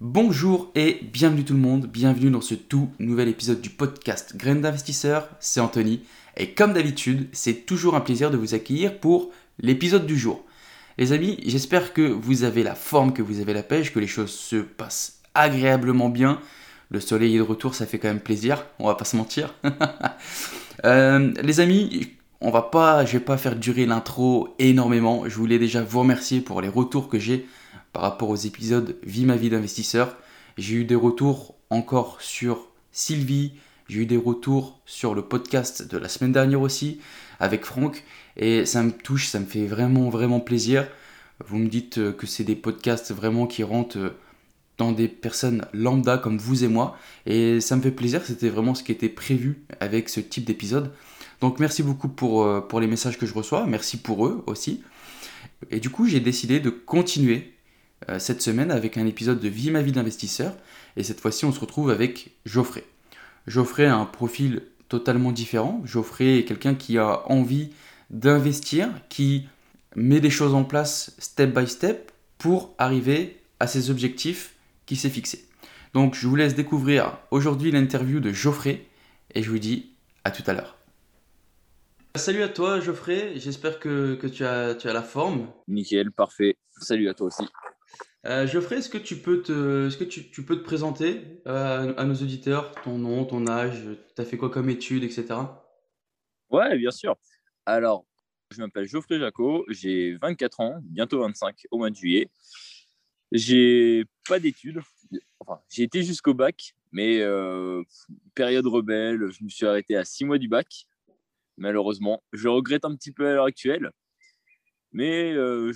Bonjour et bienvenue tout le monde, bienvenue dans ce tout nouvel épisode du podcast Graines d'investisseurs, c'est Anthony et comme d'habitude c'est toujours un plaisir de vous accueillir pour l'épisode du jour. Les amis, j'espère que vous avez la forme, que vous avez la pêche, que les choses se passent agréablement bien. Le soleil est de retour, ça fait quand même plaisir, on va pas se mentir. Euh, les amis, on va pas, je vais pas faire durer l'intro énormément. Je voulais déjà vous remercier pour les retours que j'ai par rapport aux épisodes Vie ma vie d'investisseur. J'ai eu des retours encore sur Sylvie, j'ai eu des retours sur le podcast de la semaine dernière aussi avec Franck et ça me touche, ça me fait vraiment vraiment plaisir. Vous me dites euh, que c'est des podcasts vraiment qui rentrent euh, dans des personnes lambda comme vous et moi et ça me fait plaisir, c'était vraiment ce qui était prévu avec ce type d'épisode. Donc merci beaucoup pour, euh, pour les messages que je reçois, merci pour eux aussi. Et du coup j'ai décidé de continuer euh, cette semaine avec un épisode de Vie ma vie d'investisseur. Et cette fois-ci, on se retrouve avec Geoffrey. Geoffrey a un profil totalement différent. Geoffrey est quelqu'un qui a envie d'investir, qui met des choses en place step by step pour arriver à ses objectifs qu'il s'est fixés. Donc je vous laisse découvrir aujourd'hui l'interview de Geoffrey et je vous dis à tout à l'heure. Salut à toi Geoffrey, j'espère que, tu, as, tu as la forme. Nickel, parfait. Salut à toi aussi. Euh, Geoffrey, est-ce que tu peux te, est-ce que tu, peux te présenter euh, à nos auditeurs, ton nom, ton âge, tu as fait quoi comme études, etc. Ouais, bien sûr. Alors, je m'appelle Geoffrey Jacot, j'ai 24 ans, bientôt 25 au mois de juillet. J'ai pas d'études, enfin, j'ai été jusqu'au bac, mais euh, période rebelle, je me suis arrêté à 6 mois du bac, malheureusement. Je regrette un petit peu à l'heure actuelle, mais je,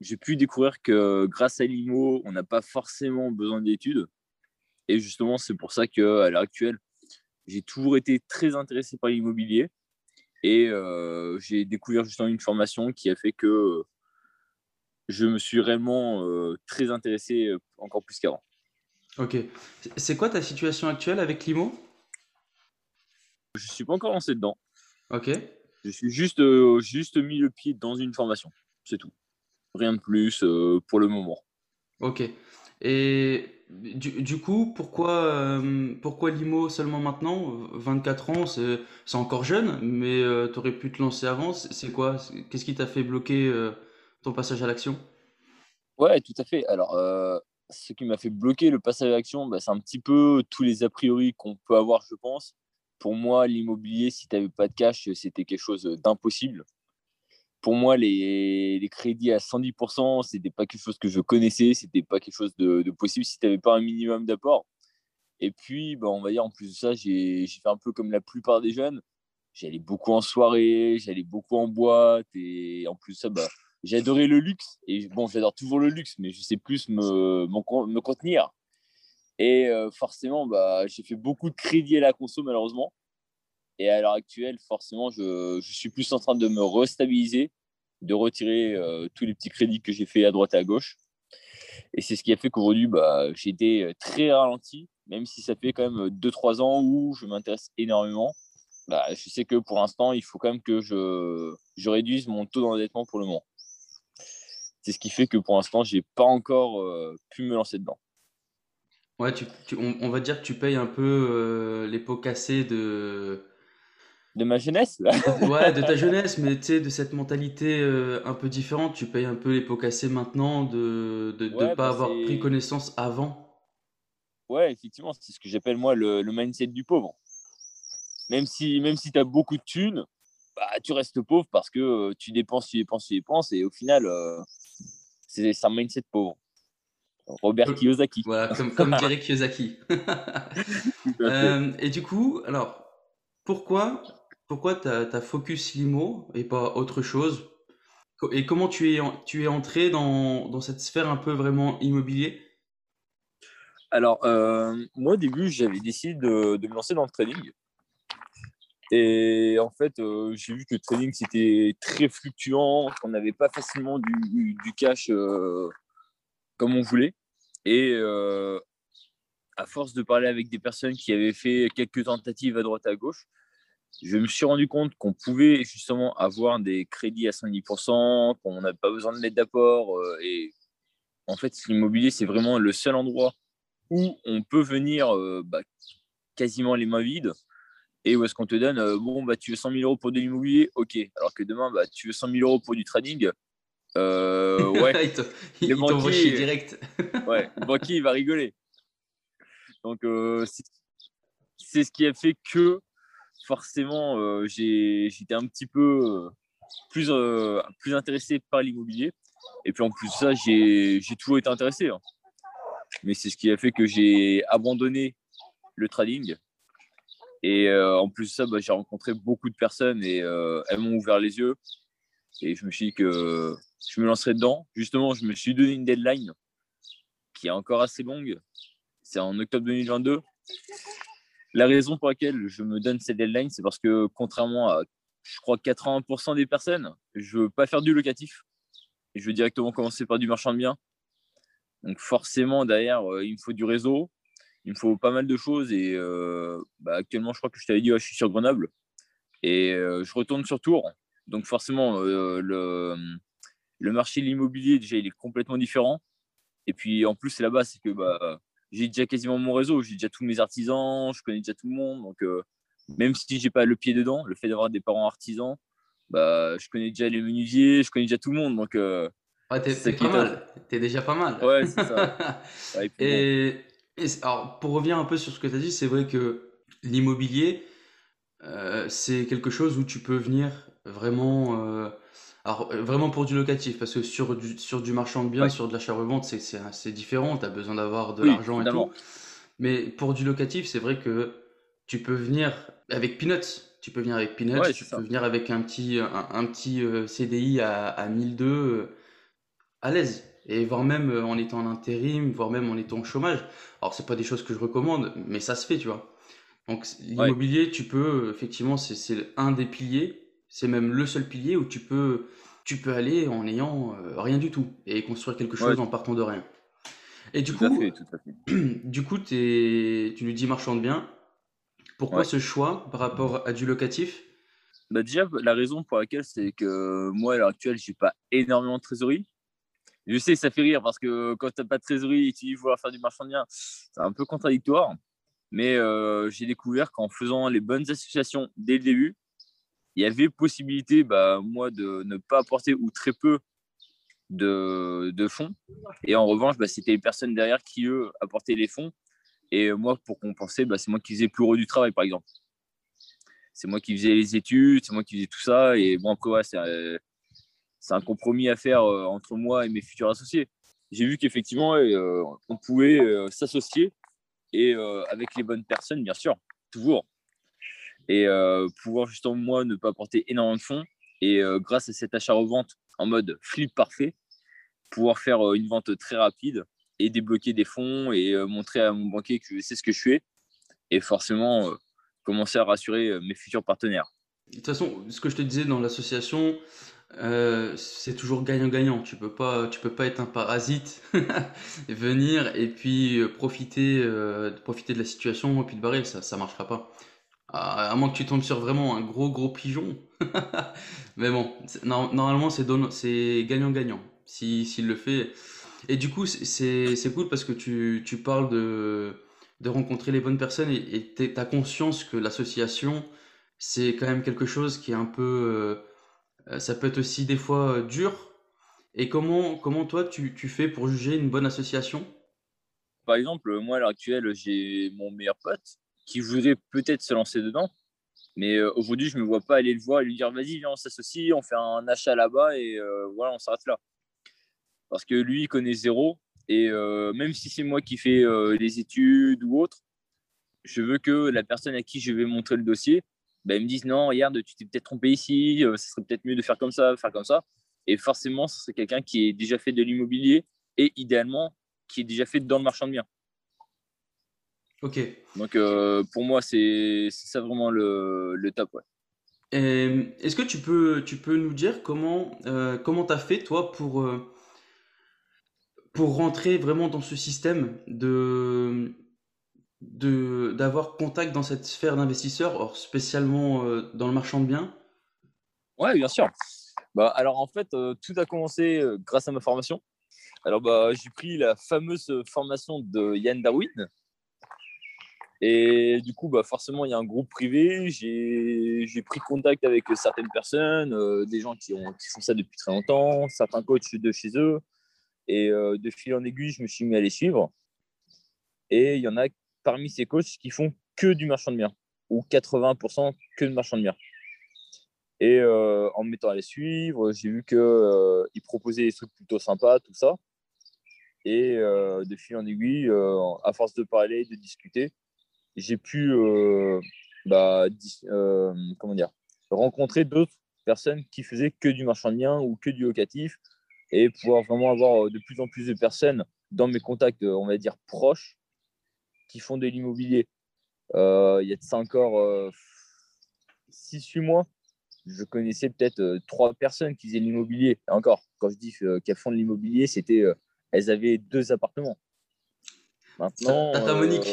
j'ai pu découvrir que grâce à l'IMO, on n'a pas forcément besoin d'études. Et justement, c'est pour ça qu'à l'heure actuelle, j'ai toujours été très intéressé par l'immobilier. Et euh, j'ai découvert justement une formation qui a fait que je me suis réellement euh, très intéressé euh, encore plus qu'avant. Ok. C'est quoi ta situation actuelle avec l'IMO? Je ne suis pas encore lancé dedans. Ok. Je suis juste, juste mis le pied dans une formation. C'est tout. Rien de plus euh, pour le moment. Ok. Et du, coup, pourquoi, euh, pourquoi l'IMO seulement maintenant? 24 ans, c'est encore jeune, mais euh, tu aurais pu te lancer avant. C'est quoi? Qu'est-ce qui t'a fait bloquer ton passage à l'action? Ouais, tout à fait. Alors, ce qui m'a fait bloquer le passage à l'action, bah, c'est un petit peu tous les a priori qu'on peut avoir, je pense. Pour moi, l'immobilier, si tu n'avais pas de cash, c'était quelque chose d'impossible pour moi, les, crédits à 110%, ce n'était pas quelque chose que je connaissais, ce n'était pas quelque chose de, possible si tu n'avais pas un minimum d'apport. Et puis, bah, on va dire, en plus de ça, j'ai fait un peu comme la plupart des jeunes. J'allais beaucoup en soirée, j'allais beaucoup en boîte. Et en plus ça, bah, j'adorais le luxe. Et bon, j'adore toujours le luxe, mais je sais plus me, me contenir. Et euh, forcément, bah, j'ai fait beaucoup de crédits à la conso, malheureusement. Et à l'heure actuelle, forcément, je, suis plus en train de me restabiliser, de retirer euh, tous les petits crédits que j'ai fait à droite et à gauche. Et c'est ce qui a fait qu'aujourd'hui, bah, j'ai été euh, très ralenti, même si ça fait quand même 2-3 ans où je m'intéresse énormément. Bah, je sais que pour l'instant, il faut quand même que je, réduise mon taux d'endettement pour le moment. C'est ce qui fait que pour l'instant, je n'ai pas encore euh, pu me lancer dedans. Ouais, on, va dire que tu payes un peu les pots cassés de, de ma jeunesse Ouais, de ta jeunesse, mais tu sais, de cette mentalité euh, un peu différente. Tu payes un peu les pots cassés maintenant, de ne pas bah, avoir pris connaissance avant. Ouais, effectivement, c'est ce que j'appelle moi le, mindset du pauvre. Même si, même si tu as beaucoup de thunes, bah, tu restes pauvre parce que euh, tu dépenses, tu dépenses, tu dépenses, et au final, euh, c'est un mindset pauvre. Robert Kiyosaki. Voilà, comme, comme dirait Kiyosaki. et du coup, alors, pourquoi pourquoi tu as, focus Limo et pas autre chose Et comment tu es, tu es entré dans, dans cette sphère un peu vraiment immobilier? Alors, euh, moi au début, j'avais décidé de, de, me lancer dans le trading. Et en fait, euh, j'ai vu que le trading, c'était très fluctuant, qu'on n'avait pas facilement du, du cash euh, comme on voulait. Et à force de parler avec des personnes qui avaient fait quelques tentatives à droite à gauche, je me suis rendu compte qu'on pouvait justement avoir des crédits à 110%, qu'on n'a pas besoin de mettre d'apport. Euh, et en fait, l'immobilier, c'est vraiment le seul endroit où on peut venir euh, bah, quasiment les mains vides et où est-ce qu'on te donne, euh, bon, bah, tu veux 100 000 euros pour de l'immobilier, ok. Alors que demain, bah, tu veux 100 000 euros pour du trading, ouais. il t'envoie chier direct. ouais, le banquier, il va rigoler. Donc, c'est ce qui a fait que forcément, euh, j'étais un petit peu euh, plus, euh, plus intéressé par l'immobilier. Et puis en plus de ça, j'ai toujours été intéressé. Hein. Mais c'est ce qui a fait que j'ai abandonné le trading. Et en plus de ça, bah, j'ai rencontré beaucoup de personnes et elles m'ont ouvert les yeux. Et je me suis dit que je me lancerais dedans. Justement, je me suis donné une deadline qui est encore assez longue. C'est en octobre 2022. La raison pour laquelle je me donne cette deadline, c'est parce que contrairement à, je crois, 80% des personnes, je ne veux pas faire du locatif. Je veux directement commencer par du marchand de biens. Donc forcément, derrière, euh, il me faut du réseau, il me faut pas mal de choses. Et euh, bah, actuellement, je crois que je t'avais dit, je suis sur Grenoble. Et euh, je retourne sur Tours. Donc forcément, le, marché de l'immobilier, déjà, il est complètement différent. Et puis en plus, là-bas, c'est que bah, j'ai déjà quasiment mon réseau, j'ai déjà tous mes artisans, je connais déjà tout le monde. Donc, euh, même si j'ai pas le pied dedans, le fait d'avoir des parents artisans, bah, je connais déjà les menuisiers, je connais déjà tout le monde. Donc, euh, ouais, t'es, pas mal. T'es déjà pas mal. Ouais, c'est ça. et, alors, pour revenir un peu sur ce que tu as dit, c'est vrai que l'immobilier, euh, c'est quelque chose où tu peux venir vraiment alors, euh, vraiment pour du locatif, parce que sur du, sur du marchand de biens, sur de l'achat-revente, c'est, c'est, différent, tu as besoin d'avoir de l'argent et tout. Mais pour du locatif, c'est vrai que tu peux venir avec Peanuts. Tu peux venir avec Peanuts, tu peux venir avec un petit, un, petit euh, CDI à, à 1002 euh, à l'aise. Et voire même en étant en intérim, voire même en étant au chômage. Alors, c'est pas des choses que je recommande, mais ça se fait, tu vois. Donc, l'immobilier, tu peux, effectivement, c'est, c'est un des piliers c'est même le seul pilier où tu peux, tu peux aller en ayant euh, rien du tout et construire quelque chose en partant de rien. Et du coup, du coup, tu nous dis marchand de biens. Pourquoi ce choix par rapport à du locatif? Bah Déjà, la raison pour laquelle, c'est que moi, à l'heure actuelle, je n'ai pas énormément de trésorerie. Je sais, ça fait rire parce que quand tu n'as pas de trésorerie et tu dis vouloir faire du marchand de biens, c'est un peu contradictoire. Mais euh, j'ai découvert qu'en faisant les bonnes associations dès le début, il y avait possibilité, bah, moi, de ne pas apporter ou très peu de, de fonds. Et en revanche, bah, c'était les personnes derrière qui, eux, apportaient les fonds. Et moi, pour compenser, bah, c'est moi qui faisais plus haut du travail, par exemple. C'est moi qui faisais les études, c'est moi qui faisais tout ça. Et bon, après, c'est un compromis à faire euh, entre moi et mes futurs associés. J'ai vu qu'effectivement, euh, on pouvait euh, s'associer et avec les bonnes personnes, bien sûr, toujours et euh, pouvoir justement moi ne pas apporter énormément de fonds et euh, grâce à cet achat-revente en mode flip parfait, pouvoir faire euh, une vente très rapide et débloquer des fonds et montrer à mon banquier que je sais ce que je fais et forcément commencer à rassurer mes futurs partenaires. De toute façon, ce que je te disais dans l'association, c'est toujours gagnant-gagnant. Tu peux peux pas être un parasite, venir et puis profiter, profiter de la situation et puis de barrer. Ça, ça marchera pas. À, moins que tu tombes sur vraiment un gros gros pigeon. Mais bon, normalement c'est gagnant-gagnant s'il le fait. Et du coup, c'est cool parce que tu, tu parles de, de rencontrer les bonnes personnes et tu as conscience que l'association, c'est quand même quelque chose qui est un peu. Euh, ça peut être aussi des fois euh, dur. Et comment, comment toi tu, tu fais pour juger une bonne association? Par exemple, moi à l'heure actuelle, j'ai mon meilleur pote qui voudrait peut-être se lancer dedans. Mais euh, aujourd'hui, je ne me vois pas aller le voir et lui dire vas-y, viens, on s'associe, on fait un achat là-bas et euh, voilà, on s'arrête là. Parce que lui, il connaît zéro. Et euh, même si c'est moi qui fais les études ou autre, je veux que la personne à qui je vais montrer le dossier bah, me disent non, regarde, tu t'es peut-être trompé ici, ce serait peut-être mieux de faire comme ça, faire comme ça. Et forcément, c'est quelqu'un qui est déjà fait de l'immobilier et idéalement qui est déjà fait dans le marchand de biens. Ok. Donc pour moi, c'est ça vraiment le, le top. Ouais. Est-ce que tu peux, tu peux nous dire comment euh, comment tu as fait toi pour, euh, pour rentrer vraiment dans ce système de de d'avoir contact dans cette sphère d'investisseurs, or spécialement euh, dans le marchand de biens? Ouais, bien sûr. Bah, alors en fait, tout a commencé grâce à ma formation. Alors bah, j'ai pris la fameuse formation de Yann Darwin, et du coup, bah, forcément, il y a un groupe privé. J'ai pris contact avec certaines personnes, euh, des gens qui, ont, qui, font ça depuis très longtemps, certains coachs de chez eux. Et euh, de fil en aiguille, je me suis mis à les suivre. Et il y en a parmi ces coachs qui font que du marchand de biens, ou 80% que de marchand de biens. Et euh, en me mettant à les suivre, j'ai vu qu'ils proposaient des trucs plutôt sympas, tout ça. Et de fil en aiguille, à force de parler, de discuter, j'ai pu euh, bah, euh, comment dire, rencontrer d'autres personnes qui faisaient que du marchand de biens ou que du locatif et pouvoir vraiment avoir euh, de plus en plus de personnes dans mes contacts, on va dire, proches qui font de l'immobilier. il y a de ça encore 6-8 mois, je connaissais peut-être trois personnes qui faisaient de l'immobilier. encore, quand je dis qu'elles font de l'immobilier, c'était elles avaient deux appartements. Maintenant, Tata Monique.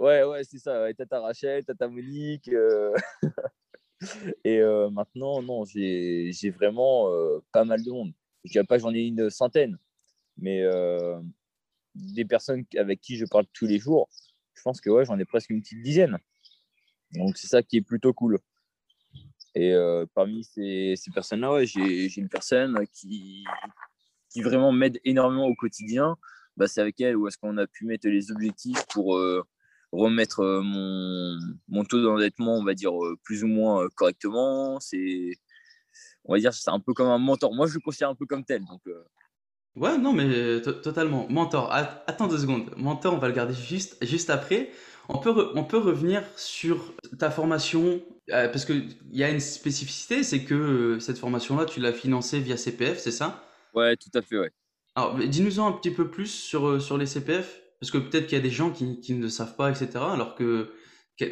Ouais, ouais, c'est ça. Ouais, tata Rachel, Tata Monique. Euh. et euh, maintenant, non, j'ai vraiment euh, pas mal de monde. Je dirais pas j'en ai une centaine, mais des personnes avec qui je parle tous les jours, je pense que ouais, j'en ai presque une petite dizaine. Donc c'est ça qui est plutôt cool. Et parmi ces, ces personnes-là, ouais, j'ai une personne qui, qui vraiment m'aide énormément au quotidien. Bah, c'est avec elle où est-ce qu'on a pu mettre les objectifs pour remettre euh, mon, mon taux d'endettement, on va dire, euh, plus ou moins euh, correctement. C'est, on va dire, c'est un peu comme un mentor. Moi, je le considère un peu comme tel. Donc, Ouais, non, mais totalement. Mentor, attends deux secondes. Mentor, on va le garder juste, juste après. On peut, on peut revenir sur ta formation, parce qu'il y a une spécificité, c'est que cette formation-là, tu l'as financée via CPF, c'est ça? Ouais, tout à fait, ouais. Alors, dis-nous un petit peu plus sur, sur les CPF. Parce que peut-être qu'il y a des gens qui, qui, ne savent pas, etc. Alors que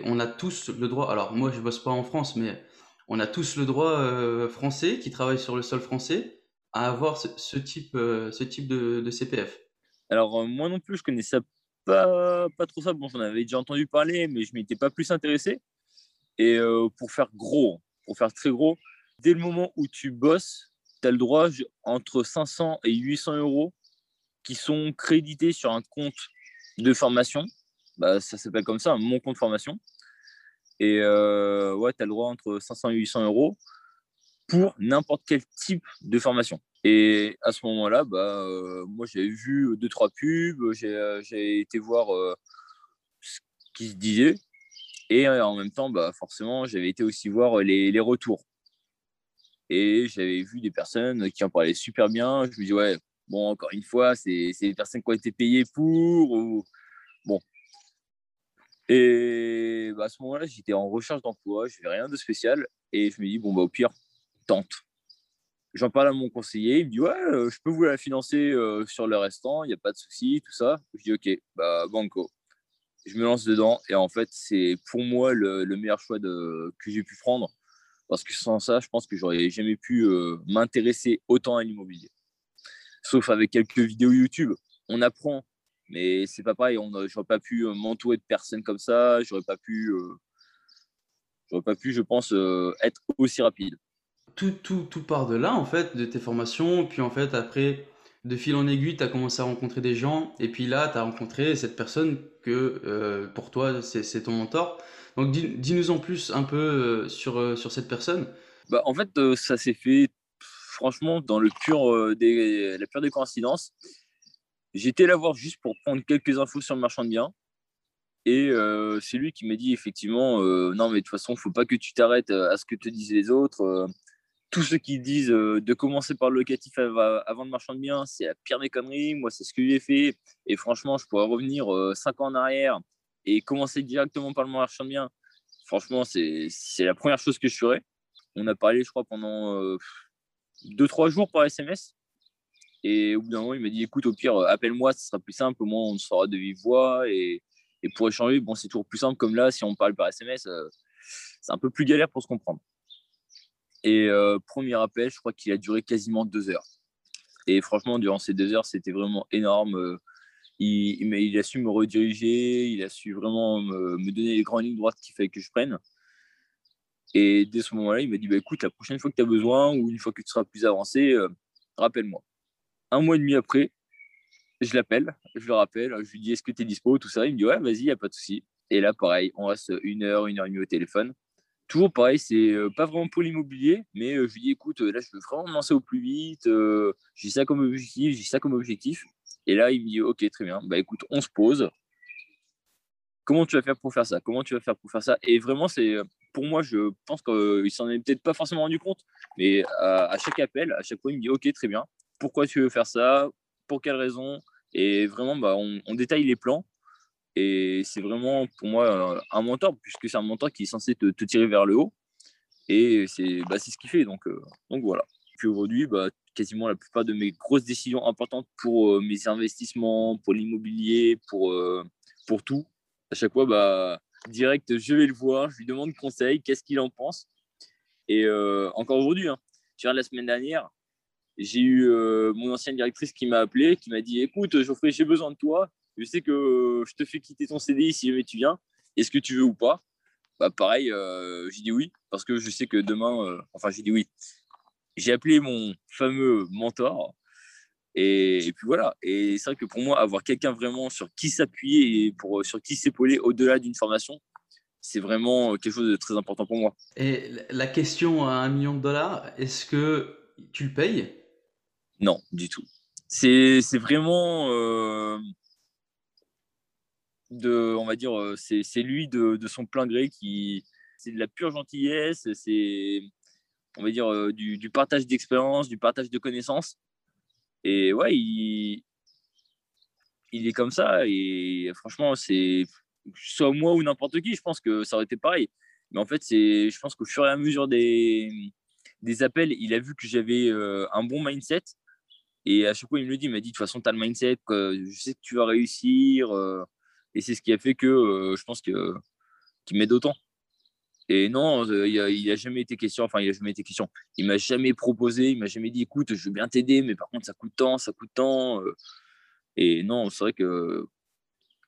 on a tous le droit. Alors moi, je bosse pas en France, mais on a tous le droit euh, français qui travaille sur le sol français à avoir ce, type, euh, ce type de, CPF. Alors euh, moi non plus, je connaissais pas, pas trop ça. Bon, j'en avais déjà entendu parler, mais je m'étais pas plus intéressé. Et pour faire gros, pour faire très gros, dès le moment où tu bosses, tu as le droit entre 500 et 800 euros qui sont crédités sur un compte de formation. Bah, ça s'appelle comme ça, mon compte formation. Et euh, ouais, tu as le droit entre 500 et 800 euros pour n'importe quel type de formation. Et à ce moment-là, bah, euh, moi, j'avais vu deux, trois pubs, j'ai euh, été voir ce qui se disait. Et en même temps, bah, forcément, j'avais été aussi voir les, les retours. Et j'avais vu des personnes qui en parlaient super bien. Je me dis, ouais, Bon, encore une fois, c'est des personnes qui ont été payées pour. Ou... Bon. Et bah, à ce moment-là, j'étais en recherche d'emploi, je n'avais rien de spécial. Et je me dis, bon, bah, au pire, tente. J'en parle à mon conseiller, il me dit, ouais, euh, je peux vous la financer euh, sur le restant, il n'y a pas de souci, tout ça. Je dis, ok, bah, banco. Je me lance dedans et en fait, c'est pour moi le, meilleur choix que j'ai pu prendre. Parce que sans ça, je pense que j'aurais jamais pu euh, m'intéresser autant à l'immobilier sauf avec quelques vidéos YouTube. On apprend, mais c'est pas pareil. On j'aurais pas pu euh, m'entourer de personnes comme ça. J'aurais pas pu, euh, j'aurais pas pu, je pense, euh, être aussi rapide. Tout, tout, tout part de là, en fait, de tes formations. Puis, en fait, après, de fil en aiguille, tu as commencé à rencontrer des gens. Et puis là, tu as rencontré cette personne que, pour toi, c'est ton mentor. Donc, dis-nous en plus un peu sur, sur cette personne. Bah, en fait, ça s'est fait franchement, dans le pur, euh, des, la pure des coïncidences, j'étais là voir juste pour prendre quelques infos sur le marchand de biens. Et euh, c'est lui qui m'a dit effectivement, euh, non mais de toute façon, il faut pas que tu t'arrêtes à ce que te disent les autres. tous ceux qui disent de commencer par le locatif avant le marchand de biens, c'est la pire des conneries. Moi, c'est ce que j'ai fait. Et franchement, je pourrais revenir cinq ans en arrière et commencer directement par le marchand de biens. franchement, c'est la première chose que je ferais. On a parlé, je crois, pendant 2-3 jours par SMS. Et au bout d'un moment, il m'a dit écoute, au pire, appelle-moi, ce sera plus simple. Au moins, on sera de vive voix. Et, pour échanger, bon, c'est toujours plus simple. Comme là, si on parle par SMS, c'est un peu plus galère pour se comprendre. Et premier appel, je crois qu'il a duré quasiment deux heures. Et franchement, durant ces deux heures, c'était vraiment énorme. Il, il, a su me rediriger, il a su vraiment me, donner les grandes lignes droites qu'il fallait que je prenne. Et dès ce moment-là, il m'a dit bah, écoute, la prochaine fois que tu as besoin ou une fois que tu seras plus avancé, euh, rappelle-moi. Un mois et demi après, je l'appelle, je le rappelle, je lui dis est-ce que tu es dispo, tout ça. Il me dit ouais, vas-y, il n'y a pas de souci. Et là, pareil, on reste une heure, une heure et demie au téléphone. Toujours pareil, c'est euh, pas vraiment pour l'immobilier, mais euh, je lui dis écoute, là, je veux vraiment me lancer au plus vite. j'ai ça comme objectif, j'ai ça comme objectif. Et là, il me dit ok, très bien. Bah écoute, on se pose. Comment tu vas faire pour faire ça? Comment tu vas faire pour faire ça? Et vraiment, c'est pour moi, je pense qu'il s'en est peut-être pas forcément rendu compte, mais à, chaque appel, à chaque fois, il me dit Ok, très bien, pourquoi tu veux faire ça? Pour quelle raison? Et vraiment, bah, on, détaille les plans. Et c'est vraiment pour moi un mentor, puisque c'est un mentor qui est censé te, tirer vers le haut. Et c'est bah, ce qu'il fait. Donc, euh, donc voilà. Puis aujourd'hui, bah, quasiment la plupart de mes grosses décisions importantes pour euh, mes investissements, pour l'immobilier, pour, euh, pour tout, à chaque fois, bah, direct, je vais le voir, je lui demande conseil, qu'est-ce qu'il en pense. Et euh, encore aujourd'hui, hein, la semaine dernière, j'ai eu euh, mon ancienne directrice qui m'a appelé, qui m'a dit Écoute, Geoffrey, j'ai besoin de toi. Je sais que je te fais quitter ton CDI si jamais tu viens. Est-ce que tu veux ou pas? Bah, Pareil, euh, j'ai dit oui, parce que je sais que demain, enfin, j'ai dit oui. J'ai appelé mon fameux mentor et, puis voilà. Et c'est vrai que pour moi, avoir quelqu'un vraiment sur qui s'appuyer et pour, sur qui s'épauler au-delà d'une formation, c'est vraiment quelque chose de très important pour moi. Et la question à un million de dollars, est-ce que tu le payes? Non, du tout. C'est vraiment euh, de, on va dire, euh, c'est lui de, de, son plein gré qui, c'est de la pure gentillesse, c'est, on va dire, euh, du, du partage d'expérience, du partage de connaissances. Et ouais, il, il est comme ça. Et franchement, c'est soit moi ou n'importe qui, je pense que ça aurait été pareil. Mais en fait, c'est, je pense qu'au fur et à mesure des, des appels, il a vu que j'avais euh, un bon mindset. Et à chaque fois, il me le dit, il m'a dit, de toute façon, tu as le mindset, je sais que tu vas réussir. Euh. et c'est ce qui a fait que euh, je pense que, qu'il m'aide autant. Et non, euh, il n'a a jamais été question, enfin, il a jamais été question. Il m'a jamais proposé, il m'a jamais dit, écoute, je veux bien t'aider, mais par contre, ça coûte tant, ça coûte tant. Euh. Et non, c'est vrai que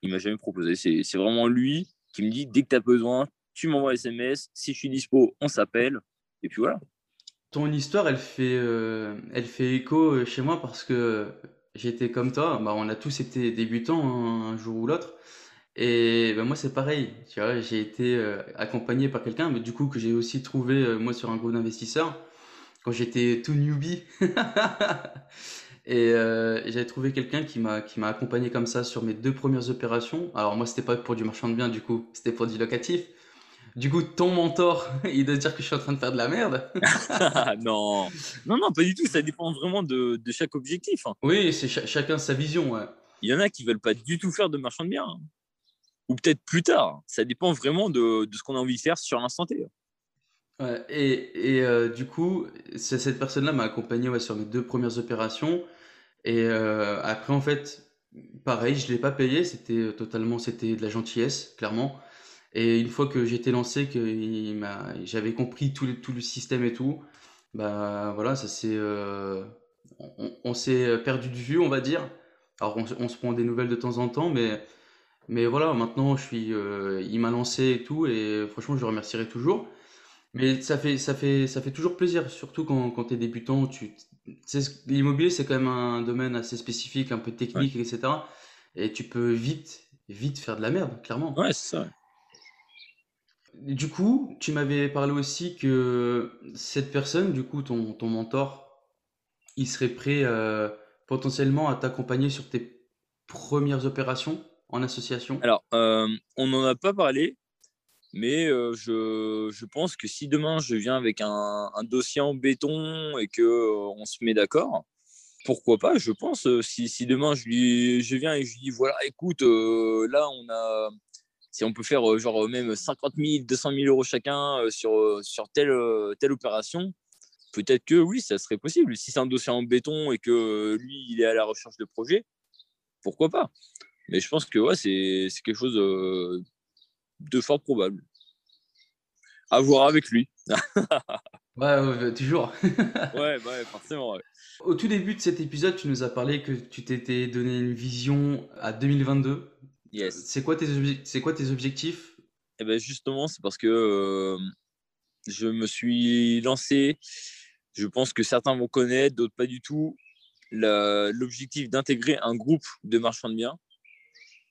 il m'a jamais proposé. C'est vraiment lui qui me dit, dès que tu as besoin, tu m'envoies SMS. Si je suis dispo, on s'appelle. Et puis voilà. Ton histoire, elle fait, euh, elle fait écho chez moi parce que j'étais comme toi. Bah, on a tous été débutants hein, un jour ou l'autre. Et ben moi, c'est pareil. Tu vois, j'ai été euh, accompagné par quelqu'un, mais du coup, que j'ai aussi trouvé, euh, moi, sur un groupe d'investisseurs, quand j'étais tout newbie. Et euh, j'avais trouvé quelqu'un qui m'a qui m'a accompagné comme ça sur mes deux premières opérations. Alors moi, c'était pas pour du marchand de biens, du coup, c'était pour du locatif. Du coup, ton mentor, il doit dire que je suis en train de faire de la merde. non, non, non, pas du tout. Ça dépend vraiment de, de chaque objectif. Hein. Oui, c'est chacun sa vision. Ouais. Il y en a qui veulent pas du tout faire de marchand de biens. Hein ou peut-être plus tard. Ça dépend vraiment de, de ce qu'on a envie de faire sur l'instant T. et, et euh, du coup, cette personne-là m'a accompagné sur mes deux premières opérations. Et euh, après, en fait, pareil, je ne l'ai pas payé. C'était totalement, c'était de la gentillesse, clairement. Et une fois que j'étais lancé, que j'avais compris tout le, tout le système et tout, bah voilà, ça c'est, euh, on, s'est perdu de vue, on va dire. Alors on, on, se prend des nouvelles de temps en temps, mais mais voilà, maintenant, je suis, euh, il m'a lancé et tout, et franchement, je le remercierai toujours. Mais ça fait, ça fait, ça fait toujours plaisir, surtout quand, quand tu es débutant. Tu, l'immobilier, c'est quand même un domaine assez spécifique, un peu technique, etc. Et tu peux vite, vite faire de la merde, clairement. Ouais, c'est ça. Du coup, tu m'avais parlé aussi que cette personne, du coup, ton, ton mentor, il serait prêt euh, potentiellement à t'accompagner sur tes premières opérations? En association Alors, euh, on n'en a pas parlé, mais euh, je, je, pense que si demain je viens avec un, dossier en béton et que euh, on se met d'accord, pourquoi pas Je pense si, si, demain je, lui, je viens et je lui dis voilà, écoute, là on a si on peut faire genre même 50 000, 200 000 euros chacun sur, sur telle, telle opération, peut-être que oui, ça serait possible. Si c'est un dossier en béton et que lui, il est à la recherche de projets, pourquoi pas Mais je pense que ouais, c'est quelque chose de fort probable. À voir avec lui. ouais, toujours. ouais, ouais, forcément. Au tout début de cet épisode, tu nous as parlé que tu t'étais donné une vision à 2022 c'est quoi, tes c'est quoi tes objectifs? Eh ben justement, c'est parce que euh, je me suis lancé. Je pense que certains vont connaître, d'autres pas du tout. L'objectif d'intégrer un groupe de marchands de biens.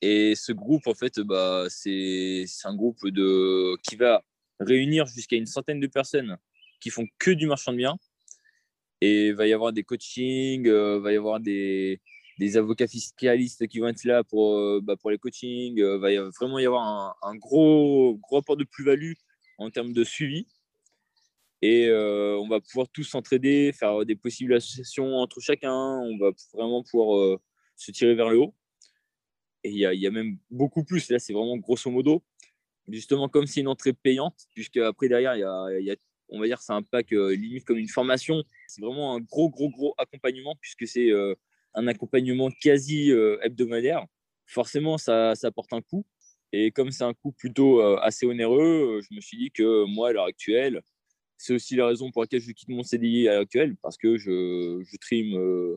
Et ce groupe, en fait, bah, c'est un groupe de, qui va réunir jusqu'à une centaine de personnes qui font que du marchand de biens. Et il va y avoir des coachings, il euh, va y avoir des, avocats fiscalistes qui vont être là pour, euh, bah, les coachings. Il euh, va vraiment y avoir un, gros, gros apport de plus-value en termes de suivi. Et on va pouvoir tous s'entraider, faire des possibles associations entre chacun. On va vraiment pouvoir se tirer vers le haut. Et il y a, même beaucoup plus. Là, c'est vraiment grosso modo. Justement, comme c'est une entrée payante, puisque après, derrière, y a, on va dire, c'est un pack limite comme une formation. C'est vraiment un gros, gros, gros accompagnement, puisque c'est un accompagnement quasi euh, hebdomadaire, forcément, ça, ça porte un coût. Et comme c'est un coût plutôt euh, assez onéreux, euh, je me suis dit que moi, à l'heure actuelle, c'est aussi la raison pour laquelle je quitte mon CDI à l'heure actuelle, parce que je, je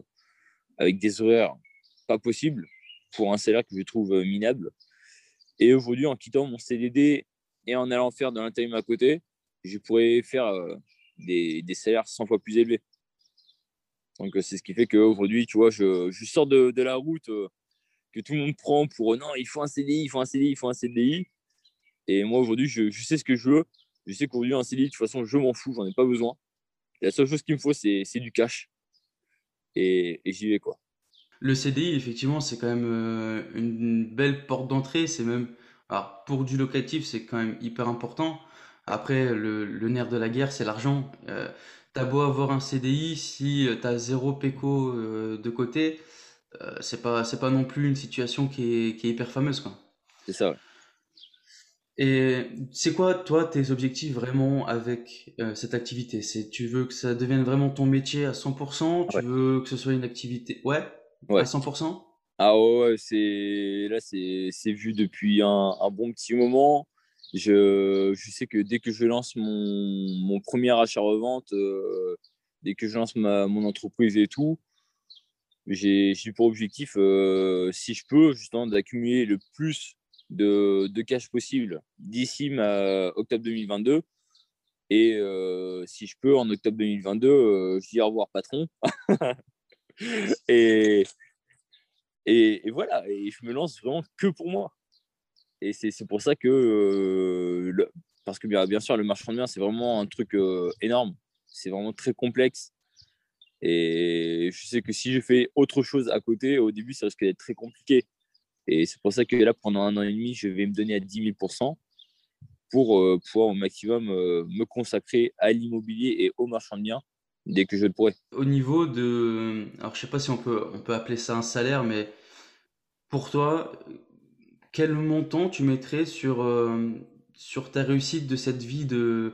avec des horaires pas possibles pour un salaire que je trouve minable. Et aujourd'hui, en quittant mon CDD et en allant faire de l'intérim à côté, je pourrais faire des, des salaires 100 fois plus élevés. Donc, euh, c'est ce qui fait qu'aujourd'hui, tu vois, je, je sors de, de, la route euh, que tout le monde prend pour euh, non, il faut un CDI, il faut un CDI, il faut un CDI. Et moi, aujourd'hui, je, je, sais ce que je veux. Je sais qu'aujourd'hui, un CDI, de toute façon, je m'en fous, j'en ai pas besoin. la seule chose qu'il me faut, c'est du cash. Et j'y vais, quoi. Le CDI, effectivement, c'est quand même une belle porte d'entrée. C'est même, alors, pour du locatif, c'est quand même hyper important. Après, le, le nerf de la guerre, c'est l'argent. T'as beau avoir un CDI, si euh, t'as zéro péco euh, de côté, euh, c'est pas, c'est pas non plus une situation qui est, qui est hyper fameuse, quoi. C'est ça. Et c'est quoi, toi, tes objectifs vraiment avec cette activité? C'est, tu veux que ça devienne vraiment ton métier à 100%? Tu veux que ce soit une activité, ouais, à 100%? Ah ouais, c'est là, c'est c'est vu depuis un, un bon petit moment. Je, je, sais que dès que je lance mon, mon premier achat-revente, euh, dès que je lance ma, mon entreprise et tout, j'ai pour objectif, euh, si je peux, justement, d'accumuler le plus de, de, cash possible d'ici octobre 2022. Et euh, si je peux, en octobre 2022, je dis au revoir, patron. et, et, voilà, et je me lance vraiment que pour moi. Et c'est pour ça que, euh, parce que bien, bien, sûr, le marchand de biens, c'est vraiment un truc euh, énorme. C'est vraiment très complexe. Et je sais que si je fais autre chose à côté, au début, ça risque d'être très compliqué. Et c'est pour ça que là, pendant un an et demi, je vais me donner à 10 000 pour euh, pouvoir au maximum me consacrer à l'immobilier et au marchand de biens dès que je le pourrai. Au niveau de. Alors, je sais pas si on peut, on peut appeler ça un salaire, mais pour toi, quel montant tu mettrais sur, euh, sur ta réussite de cette vie de,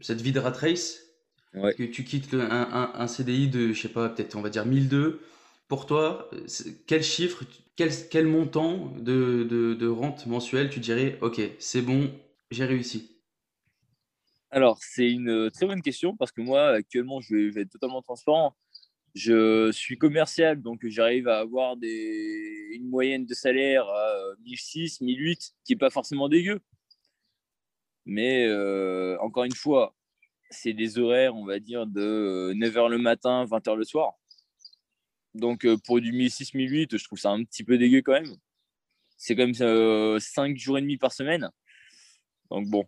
cette vie de rat race? Que tu quittes un, un, CDI de, je sais pas, peut-être on va dire 1002. Pour toi, quel chiffre, quel, quel montant de, de, de rente mensuelle tu dirais, ok, c'est bon, j'ai réussi? Alors, c'est une très bonne question parce que moi, actuellement, je vais, être totalement transparent. Je suis commercial, donc j'arrive à avoir une moyenne de salaire à 1006, 1008, qui n'est pas forcément dégueu. Mais euh, encore une fois, c'est des horaires, on va dire, de 9h le matin, 20h le soir. Donc euh, pour du 1006, 1008, je trouve ça un petit peu dégueu quand même. C'est quand même euh, 5 jours et demi par semaine. Donc bon,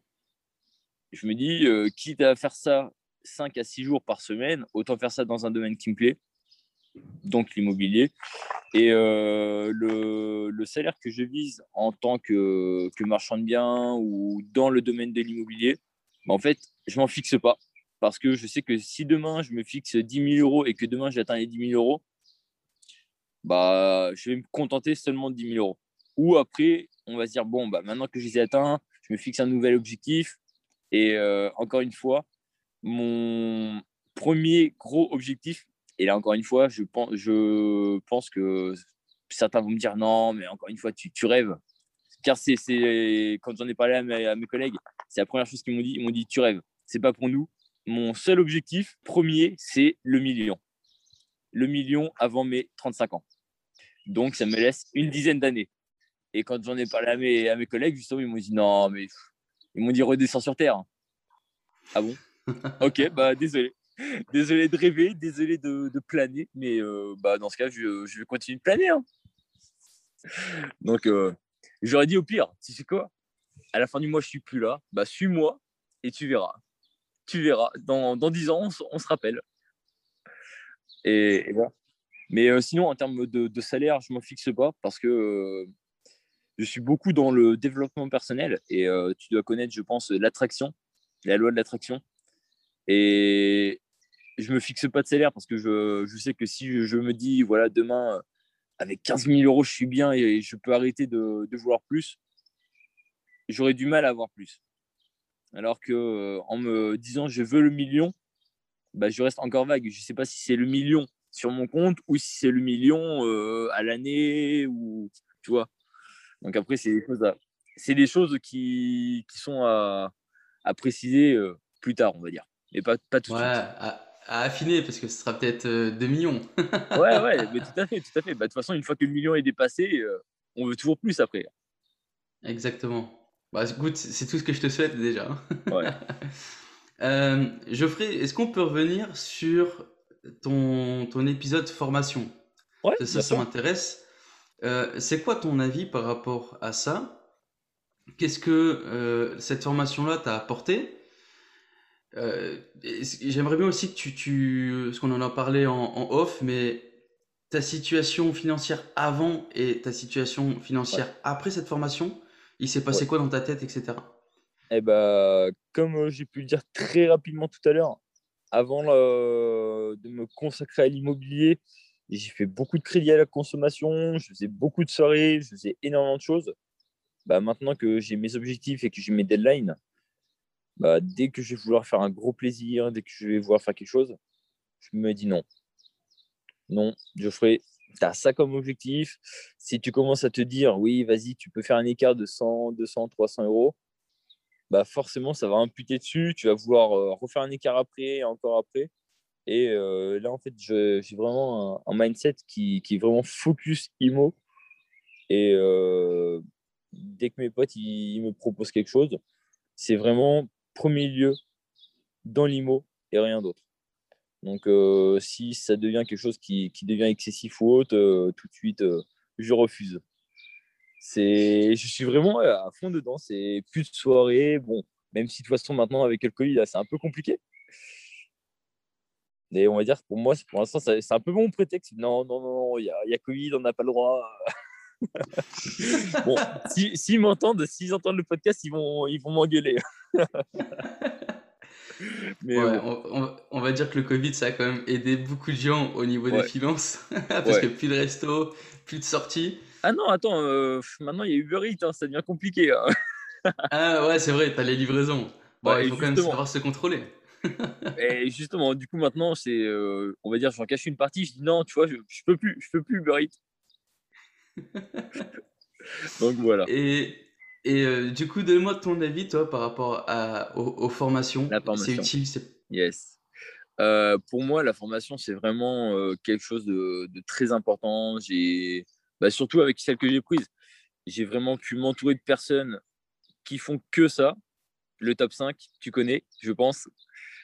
je me dis, euh, quitte à faire ça 5 à 6 jours par semaine, autant faire ça dans un domaine qui me plaît, donc l'immobilier. Et euh, le, salaire que je vise en tant que, marchand de biens ou dans le domaine de l'immobilier, bah, en fait, je m'en fixe pas. Parce que je sais que si demain je me fixe 10 000 euros et que demain j'atteins les 10 000 euros, bah, je vais me contenter seulement de 10 000 euros. Ou après, on va se dire, bon, bah, maintenant que je les ai atteints, je me fixe un nouvel objectif. Et euh, encore une fois, mon premier gros objectif, et là encore une fois, je pense, que certains vont me dire non, mais encore une fois, tu, rêves. Car c'est quand j'en ai parlé à mes, collègues, c'est la première chose qu'ils m'ont dit. Ils m'ont dit tu rêves. C'est pas pour nous. Mon seul objectif premier, c'est le million. Le million avant mes 35 ans. Donc ça me laisse une dizaine d'années. Et quand j'en ai parlé à mes collègues, justement, ils m'ont dit non, mais ils m'ont dit redescends sur terre. Ah bon? Ok, bah désolé. Désolé de rêver, désolé de, de planer, mais euh, bah, dans ce cas, je, je, vais continuer de planer. Hein. Donc, euh, j'aurais dit au pire, tu sais quoi? À la fin du mois, je suis plus là. Bah, suis-moi et tu verras. Tu verras. Dans, dans 10 ans, on, se rappelle. Et, voilà. Mais euh, sinon, en termes de, de salaire, je ne m'en fixe pas parce que je suis beaucoup dans le développement personnel et tu dois connaître, je pense, l'attraction, la loi de l'attraction. Et je me fixe pas de salaire parce que je, je sais que si je, me dis, voilà, demain, avec 15 000 euros, je suis bien et je peux arrêter de, vouloir plus, j'aurais du mal à avoir plus. Alors que en me disant, je veux le million, bah, je reste encore vague. Je ne sais pas si c'est le million sur mon compte ou si c'est le million à l'année ou tu vois. Donc après, c'est des choses, c'est des choses qui, qui sont à, à préciser plus tard, on va dire. Mais pas, pas tout de suite. À, à, affiner, parce que ce sera peut-être 2 millions. ouais, ouais, mais tout à fait, tout à fait. Bah, de toute façon, une fois que le million est dépassé, on veut toujours plus après. Exactement. Bah, écoute, c'est tout ce que je te souhaite déjà. Ouais. euh, Geoffrey, est-ce qu'on peut revenir sur ton, ton épisode formation? Ouais, ça, ça m'intéresse. Euh, c'est quoi ton avis par rapport à ça? Qu'est-ce que euh, cette formation-là t'a apporté? Euh, J'aimerais bien aussi que tu, tu ce qu'on en a parlé en, en, off, mais ta situation financière avant et ta situation financière ouais. après cette formation, il s'est passé ouais. quoi dans ta tête, etc. Eh ben, comme j'ai pu le dire très rapidement tout à l'heure, avant de me consacrer à l'immobilier, j'ai fait beaucoup de crédits à la consommation, je faisais beaucoup de soirées, je faisais énormément de choses. Bah, maintenant que j'ai mes objectifs et que j'ai mes deadlines, bah, dès que je vais vouloir faire un gros plaisir, dès que je vais vouloir faire quelque chose, je me dis non. Non, Geoffrey, tu as ça comme objectif. Si tu commences à te dire, oui, vas-y, tu peux faire un écart de 100, 200, 300 euros, bah forcément, ça va imputer dessus. Tu vas vouloir refaire un écart après, encore après. Et euh, là, en fait, j'ai vraiment un, mindset qui, qui, est vraiment focus IMO. Et euh, dès que mes potes ils, me proposent quelque chose, c'est vraiment premier lieu dans l'IMO et rien d'autre. Donc, euh, si ça devient quelque chose qui, qui devient excessif ou autre, tout de suite, je refuse. Je suis vraiment à fond dedans. C'est plus de soirée. Bon, même si de toute façon, maintenant, avec le Covid, c'est un peu compliqué. Et on va dire, pour moi, pour l'instant, c'est un peu mon prétexte. Non, non, non, il y a, y a, Covid, on n'a pas le droit. bon, s'ils si, m'entendent, s'ils entendent le podcast, ils vont ils vont m'engueuler. Mais ouais, on, on, va dire que le Covid, ça a quand même aidé beaucoup de gens au niveau ouais. des finances. parce ouais. que plus de resto, plus de sorties. Ah non, attends, euh, maintenant il y a Uber Eats, hein, ça devient compliqué. Hein. ah ouais, c'est vrai, tu as les livraisons. Bon, il faut quand même savoir se contrôler. Et justement, du coup, maintenant, c'est, euh, on va dire, j'en cache une partie. Je dis non, tu vois, je, je peux plus, je peux plus Uber Eats. Donc voilà. Et, et euh, du coup, donne-moi ton avis, toi, par rapport à, aux, aux formations. C'est utile c'est... Yes. Euh, pour moi, la formation, c'est vraiment quelque chose de, de, très important. J'ai, bah, surtout avec celle que j'ai prise, j'ai vraiment pu m'entourer de personnes qui font que ça. Le top 5, tu connais, je pense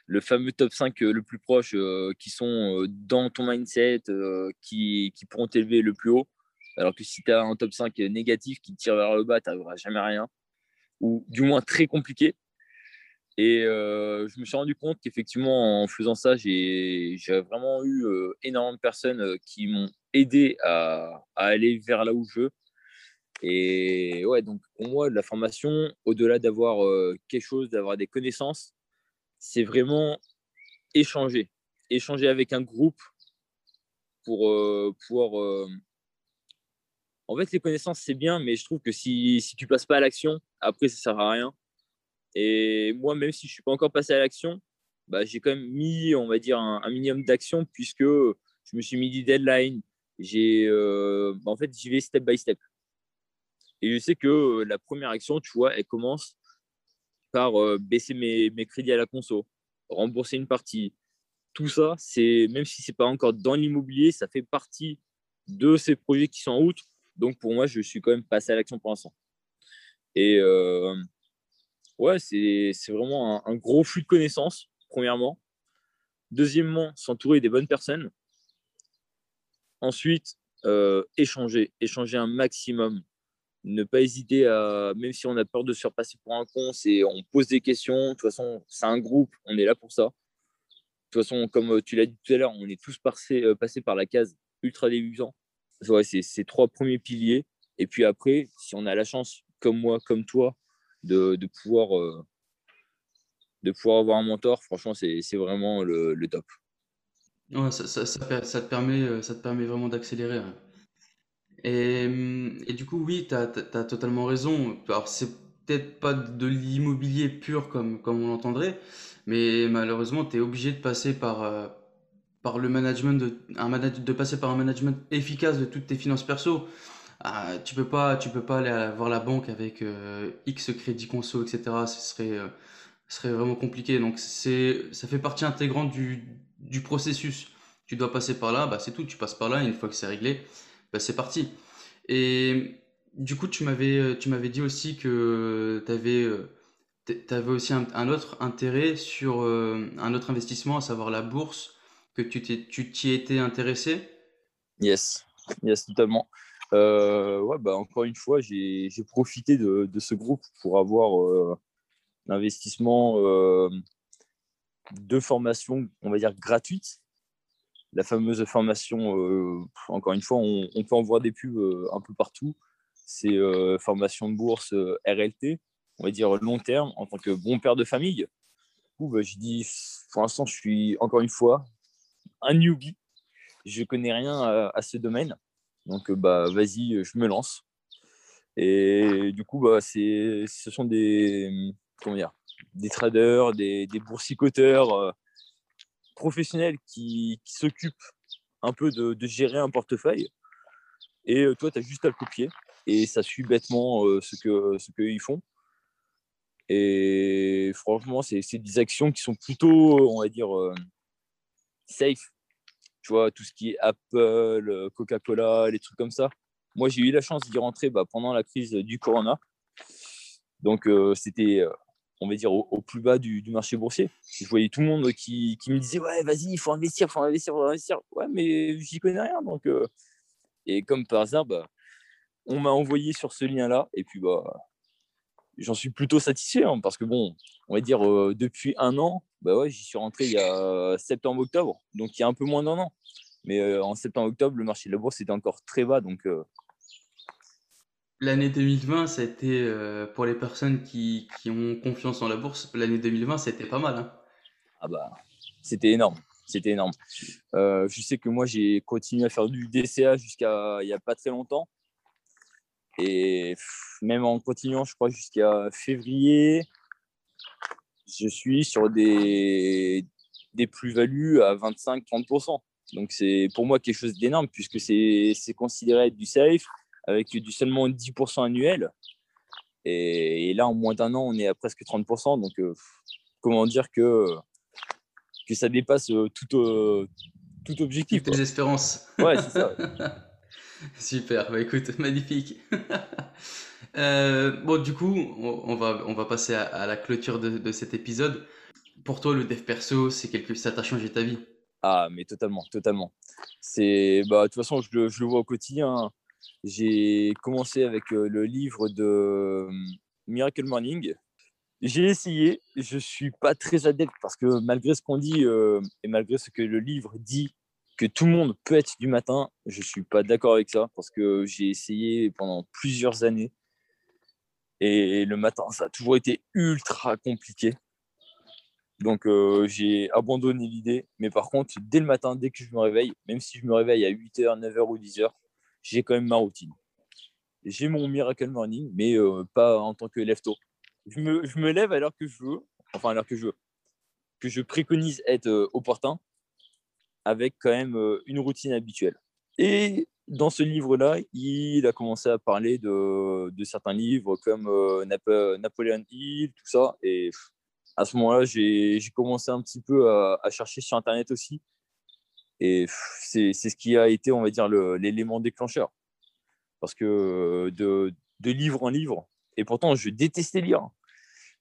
le fameux top 5 le plus proche euh, qui sont dans ton mindset, euh, qui, pourront t'élever le plus haut. Alors que si tu as un top 5 négatif qui tire vers le bas, tu n'arriveras jamais rien. Ou du moins très compliqué. Et euh, je me suis rendu compte qu'effectivement, en faisant ça, j'ai vraiment eu énormément de personnes qui m'ont aidé à, à, aller vers là où je veux. Et ouais, donc pour moi, la formation, au-delà d'avoir quelque chose, d'avoir des connaissances, c'est vraiment échanger. Échanger avec un groupe pour euh, pouvoir, euh, en fait, les connaissances, c'est bien, mais je trouve que si, si tu passes pas à l'action, après, ça sert à rien. Et moi, même si je suis pas encore passé à l'action, bah, j'ai quand même mis, on va dire, un, minimum d'action puisque je me suis mis des deadlines. J'ai, euh, bah, en fait, j'y vais step by step. Et je sais que la première action, tu vois, elle commence par euh, baisser mes, crédits à la conso, rembourser une partie. Tout ça, c'est même si c'est pas encore dans l'immobilier, ça fait partie de ces projets qui sont en route. Donc pour moi, je suis quand même passé à l'action pour l'instant. Et euh, ouais, c'est vraiment un, gros flux de connaissances, premièrement. Deuxièmement, s'entourer des bonnes personnes. Ensuite, euh, échanger, échanger un maximum. Ne pas hésiter à, même si on a peur de se faire passer pour un con, c'est on pose des questions. De toute façon, c'est un groupe, on est là pour ça. De toute façon, comme tu l'as dit tout à l'heure, on est tous passés, euh, passés par la case ultra débutant. c'est ces trois premiers piliers. Et puis après, si on a la chance, comme moi, comme toi, de, de pouvoir, euh, de pouvoir avoir un mentor, franchement, c'est vraiment le, top. Ouais, ça, ça, te permet, euh, ça te permet vraiment d'accélérer. Et, du coup, oui, tu as, totalement raison. Alors, c'est peut-être pas de l'immobilier pur comme, comme on l'entendrait, mais malheureusement, tu es obligé de passer par, euh, par le management, de, un de passer par un management efficace de toutes tes finances perso. Ah, tu peux pas, tu peux pas aller voir la banque avec euh, X crédit conso, etc. Ce serait, euh, ce serait vraiment compliqué. Donc c'est, ça fait partie intégrante du, du processus. Tu dois passer par là, bah c'est tout. Tu passes par là. Une fois que c'est réglé, bah c'est parti. Et du coup, tu m'avais, m'avais dit aussi que tu avais, avais aussi un, autre intérêt sur euh, un autre investissement, à savoir la bourse, que tu t'y tu étais intéressé? Yes, yes, totalement. Euh, ouais, bah, encore une fois, j'ai profité de, ce groupe pour avoir euh, l'investissement euh, de formation, on va dire gratuite. La fameuse formation, encore une fois, on, peut en voir des pubs un peu partout. C'est formation de bourse RLT, on va dire long terme, en tant que bon père de famille. Du bah, je dis, pour l'instant, je suis encore une fois un newbie. Je connais rien à, ce domaine. Donc, bah, vas-y, je me lance. Et du coup, bah, ce sont des, comment des traders, des, des boursicoteurs euh, professionnels qui, qui s'occupent un peu de, gérer un portefeuille. Et toi, tu as juste à le copier. Et ça suit bêtement ce qu'ils ce qu'ils font. Et franchement, c'est des actions qui sont plutôt, on va dire, safe tu vois, tout ce qui est Apple, euh, Coca-Cola, les trucs comme ça. Moi, j'ai eu la chance d'y rentrer bah, pendant la crise du Corona. Donc, euh, c'était, euh, on va dire, au, plus bas du, marché boursier. Je voyais tout le monde qui, me disait Ouais, vas-y, il faut investir, il faut investir, il faut investir. Ouais, mais j'y connais rien. Donc, et comme par hasard, bah, on m'a envoyé sur ce lien-là. Et puis, bah, j'en suis plutôt satisfait hein, parce que, bon, on va dire, depuis un an, bah ouais, j'y suis rentré il y a septembre-octobre, donc il y a un peu moins d'un an. Mais euh, en septembre-octobre, le marché de la bourse était encore très bas. Donc, euh, L'année 2020, ça a été, euh, pour les personnes qui, ont confiance en la bourse, l'année 2020, c'était pas mal. Hein. Ah bah, c'était énorme. C'était énorme. je sais que moi, j'ai continué à faire du DCA jusqu'à il n'y a pas très longtemps. Et même en continuant, je crois, jusqu'à février, je suis sur des, des plus-values à 25-30%. Donc, c'est pour moi quelque chose d'énorme puisque c'est considéré être du safe avec du seulement 10% annuel. Et, là, en moins d'un an, on est à presque 30%. Donc, euh, comment dire que, que ça dépasse euh, tout, euh, tout objectif. Toutes tes espérances. Ouais, c'est ça. Super, bah écoute, magnifique. Euh, bon, du coup, on, va, on va passer à, la clôture de, cet épisode. Pour toi, le dev perso, c'est quelque ça t'a changé ta vie? Ah, mais totalement, totalement. C'est, bah, de toute façon, je le, je le vois au quotidien. J'ai commencé avec euh, le livre de euh, Miracle Morning. J'ai essayé, je suis pas très adepte parce que malgré ce qu'on dit et malgré ce que le livre dit que tout le monde peut être du matin, je suis pas d'accord avec ça parce que j'ai essayé pendant plusieurs années et le matin, ça a toujours été ultra compliqué. Donc euh, j'ai abandonné l'idée. Mais par contre, dès le matin, dès que je me réveille, même si je me réveille à 8h, 9h ou 10h, j'ai quand même ma routine. j'ai mon Miracle Morning, mais pas en tant que lève tôt. Je me, je me lève à l'heure que je veux, enfin à l'heure que je veux, que je préconise être opportun, avec quand même une routine habituelle. Et dans ce livre-là, il a commencé à parler de, de certains livres comme Napoleon Hill, tout ça. Et à ce moment-là, j'ai commencé un petit peu à, chercher sur Internet aussi. Et c'est ce qui a été, on va dire, l'élément déclencheur. Parce que de, de, livre en livre, et pourtant, je détestais lire.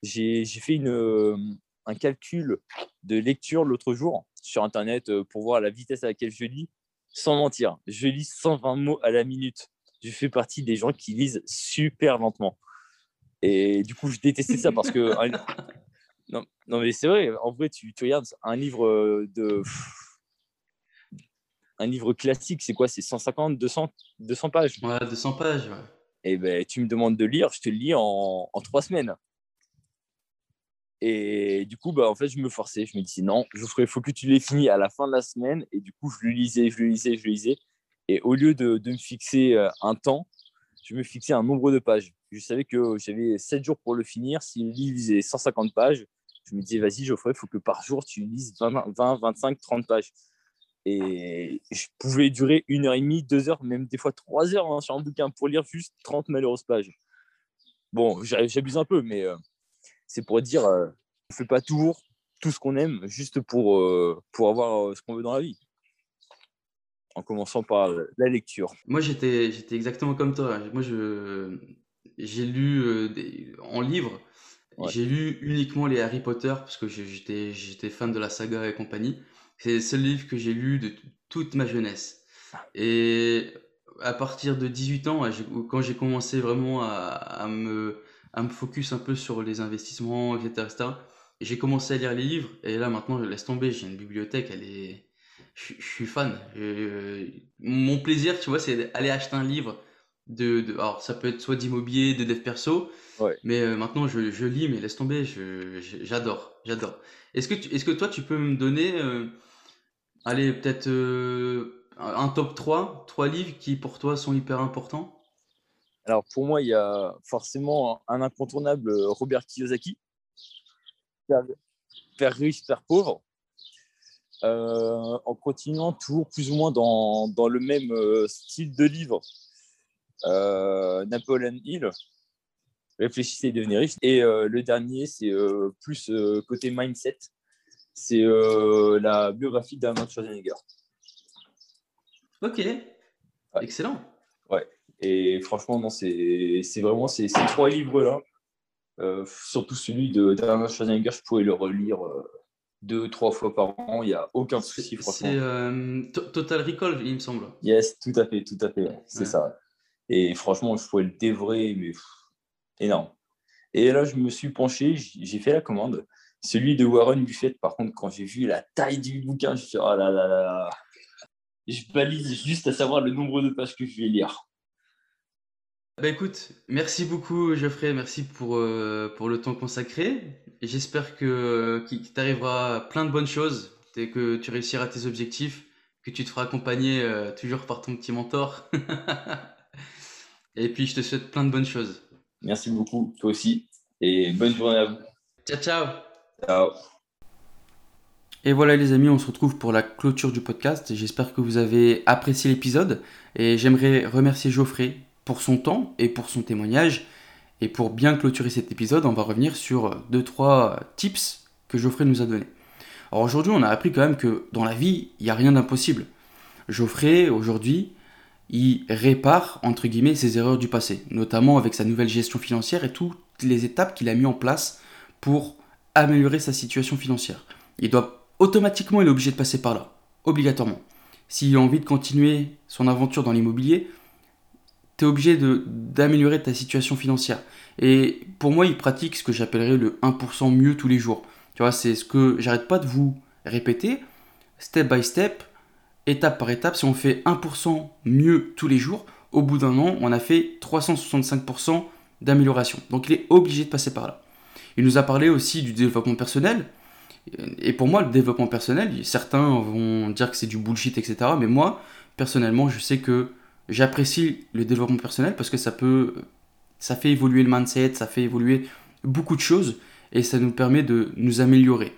J'ai fait une, un calcul de lecture l'autre jour sur Internet pour voir la vitesse à laquelle je lis. Sans mentir, je lis 120 mots à la minute. Je fais partie des gens qui lisent super lentement. Et du coup, je détestais ça parce que non, non mais c'est vrai, en vrai, tu, tu, regardes un livre euh, de. Un livre classique, c'est quoi? C'est 150, 200, 200 pages Ouais, 200 pages, ouais. Et eh ben, tu me demandes de lire, je te le lis en, en trois semaines. Et du coup, bah, en fait, je me forçais. Je me disais, non, il faut que tu l'aies fini à la fin de la semaine. Et du coup, je le lisais, je le lisais, je le lisais. Et au lieu de, de me fixer euh, un temps, je me fixais un nombre de pages. Je savais que j'avais 7 jours pour le finir. S'il lisait 150 pages, je me disais, vas-y, Geoffrey, il faut que par jour, tu lises 20, 20, 25, 30 pages. Et je pouvais durer une heure et demie, deux heures, même des fois trois heures hein, sur un bouquin pour lire juste 30 malheureuses pages. Bon, j'abuse un peu, mais euh, c'est pour dire, euh, on ne fait pas toujours tout ce qu'on aime juste pour, euh, pour avoir ce qu'on veut dans la vie en commençant par la lecture Moi, j'étais, j'étais exactement comme toi. Moi, je, j'ai lu des, en livre, j'ai lu uniquement les Harry Potter parce que j'étais, j'étais fan de la saga et compagnie. C'est le seul livre que j'ai lu de toute ma jeunesse. Et à partir de 18 ans, quand j'ai commencé vraiment à, me, à me focus un peu sur les investissements, etc., etc. j'ai commencé à lire les livres. Et là, maintenant, je laisse tomber. J'ai une bibliothèque, elle est. Je, suis fan. mon plaisir, tu vois, c'est d'aller acheter un livre. De, de, alors, ça peut être soit d'immobilier, de dev perso, mais euh, maintenant je, je, lis, mais laisse tomber, j'adore, j'adore. Est-ce que, est-ce que toi tu peux me donner, euh, allez, peut-être euh, un top 3, 3 livres qui pour toi sont hyper importants? Alors pour moi, il y a forcément un incontournable Robert Kiyosaki, Père riche, Père pauvre. en continuant toujours plus ou moins dans, dans le même style de livre, Napoleon Hill, réfléchissez et devenez riche. Et euh, le dernier, c'est euh, plus euh, côté mindset. C'est la biographie d'Arnold Schwarzenegger. Ok, excellent. Ouais, et franchement, non, c'est vraiment ces, ces trois livres-là. surtout celui d'Arnold Schwarzenegger, je pourrais le relire deux, trois fois par an, il n'y a aucun souci, franchement. C'est Total Recall, il me semble. Yes, tout à fait, tout à fait, c'est ça. Et franchement, je pourrais le dévorer, mais énorme. Et là, je me suis penché, j'ai fait la commande. Celui de Warren Buffett, par contre, quand j'ai vu la taille du bouquin, je me suis dit, oh là là là Je balise juste à savoir le nombre de pages que je vais lire. Bah écoute, merci beaucoup Geoffrey, merci pour, euh, pour le temps consacré. J'espère que qu'il t'arrivera plein de bonnes choses, que tu réussiras tes objectifs, que tu te feras accompagner euh, toujours par ton petit mentor. et puis je te souhaite plein de bonnes choses. Merci beaucoup, toi aussi. Et bonne journée à vous. Ciao, ciao. Ciao. Et voilà les amis, on se retrouve pour la clôture du podcast. J'espère que vous avez apprécié l'épisode. Et j'aimerais remercier Geoffrey pour son temps et pour son témoignage. Et pour bien clôturer cet épisode, on va revenir sur 2-3 tips que Geoffrey nous a donnés. Alors aujourd'hui, on a appris quand même que dans la vie, il n'y a rien d'impossible. Geoffrey, aujourd'hui, il répare, entre guillemets, ses erreurs du passé, notamment avec sa nouvelle gestion financière et toutes les étapes qu'il a mis en place pour améliorer sa situation financière. Il doit automatiquement, il est obligé de passer par là, obligatoirement. S'il a envie de continuer son aventure dans l'immobilier, tu es obligé d'améliorer ta situation financière. Et pour moi, il pratique ce que j'appellerais le 1% mieux tous les jours. Tu vois, c'est ce que j'arrête pas de vous répéter, step by step, étape par étape, si on fait 1% mieux tous les jours, au bout d'un an, on a fait 365% d'amélioration. Donc il est obligé de passer par là. Il nous a parlé aussi du développement personnel. Et pour moi, le développement personnel, certains vont dire que c'est du bullshit, etc. Mais moi, personnellement, je sais que j'apprécie le développement personnel parce que ça peut, ça fait évoluer le mindset, ça fait évoluer beaucoup de choses et ça nous permet de nous améliorer.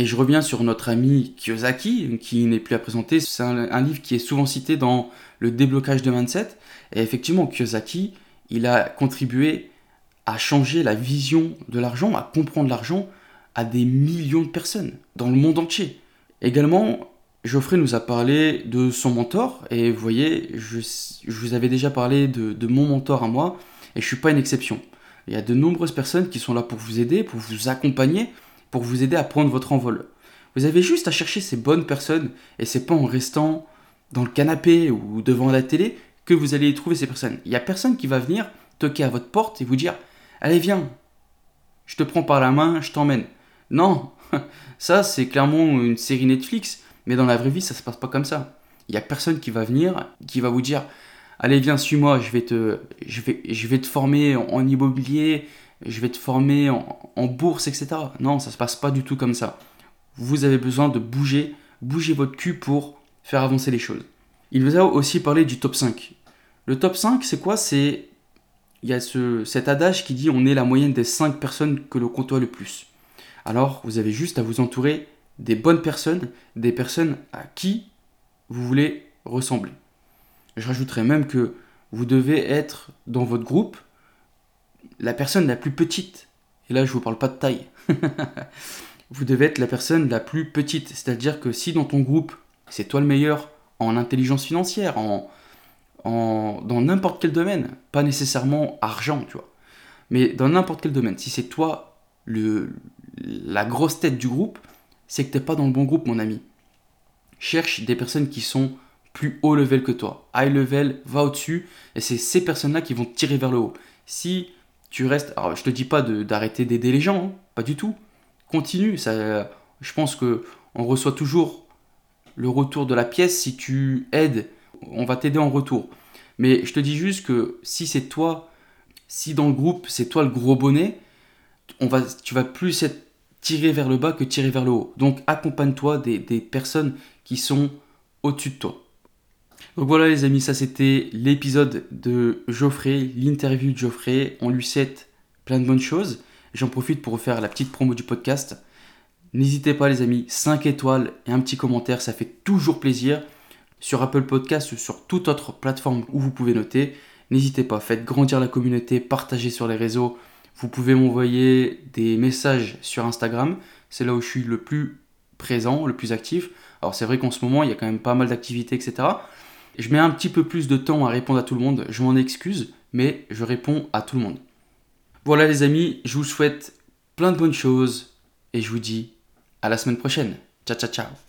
Et je reviens sur notre ami Kiyosaki, qui n'est plus à présenter. C'est un, livre qui est souvent cité dans le déblocage de mindset. Et effectivement, Kiyosaki, il a contribué à changer la vision de l'argent, à comprendre l'argent à des millions de personnes dans le monde entier. Également, Geoffrey nous a parlé de son mentor, et vous voyez, je, vous avais déjà parlé de, de, mon mentor à moi, et je ne suis pas une exception. Il y a de nombreuses personnes qui sont là pour vous aider, pour vous accompagner, pour vous aider à prendre votre envol. Vous avez juste à chercher ces bonnes personnes, et c'est pas en restant dans le canapé ou devant la télé que vous allez trouver ces personnes. Il n'y a personne qui va venir toquer à votre porte et vous dire Allez, viens, je te prends par la main, je t'emmène. Non, ça c'est clairement une série Netflix, mais dans la vraie vie ça se passe pas comme ça. Il y a personne qui va venir, qui va vous dire allez viens suis-moi, je vais te, je vais te former en immobilier, je vais te former en, bourse, etc. Non, ça se passe pas du tout comme ça. Vous avez besoin de bouger, bouger votre cul pour faire avancer les choses. Il vous a aussi parlé du top 5. Le top 5, c'est quoi? C'est il y a ce, cet adage qui dit on est la moyenne des 5 personnes que l'on côtoie le plus. Alors, vous avez juste à vous entourer des bonnes personnes, des personnes à qui vous voulez ressembler. Je rajouterais même que vous devez être dans votre groupe la personne la plus petite. Et là, je vous parle pas de taille. vous devez être la personne la plus petite. C'est-à-dire que si dans ton groupe, c'est toi le meilleur en intelligence financière, en, en dans n'importe quel domaine, pas nécessairement argent, tu vois, mais dans n'importe quel domaine, si c'est toi le, la grosse tête du groupe, c'est que t'es pas dans le bon groupe, mon ami. Cherche des personnes qui sont plus haut level que toi. High level, va au-dessus, et c'est ces personnes-là qui vont te tirer vers le haut. Si tu restes, je te dis pas d'arrêter d'aider les gens, hein, pas du tout. Continue, ça, je pense que on reçoit toujours le retour de la pièce. Si tu aides, on va t'aider en retour. Mais je te dis juste que si c'est toi, si dans le groupe c'est toi le gros bonnet, on va, tu vas plus être tiré vers le bas que tiré vers le haut. Donc accompagne-toi des, personnes qui sont au-dessus de toi. Donc voilà les amis, ça c'était l'épisode de Geoffrey, l'interview de Geoffrey. On lui souhaite plein de bonnes choses. J'en profite pour faire la petite promo du podcast. N'hésitez pas les amis, 5 étoiles et un petit commentaire, ça fait toujours plaisir. Sur Apple Podcast ou sur toute autre plateforme où vous pouvez noter. N'hésitez pas, faites grandir la communauté, partagez sur les réseaux. Vous pouvez m'envoyer des messages sur Instagram. C'est là où je suis le plus présent, le plus actif. Alors c'est vrai qu'en ce moment, il y a quand même pas mal d'activités, etc. Je mets un petit peu plus de temps à répondre à tout le monde. Je m'en excuse, mais je réponds à tout le monde. Voilà les amis, je vous souhaite plein de bonnes choses et je vous dis à la semaine prochaine. Ciao ciao ciao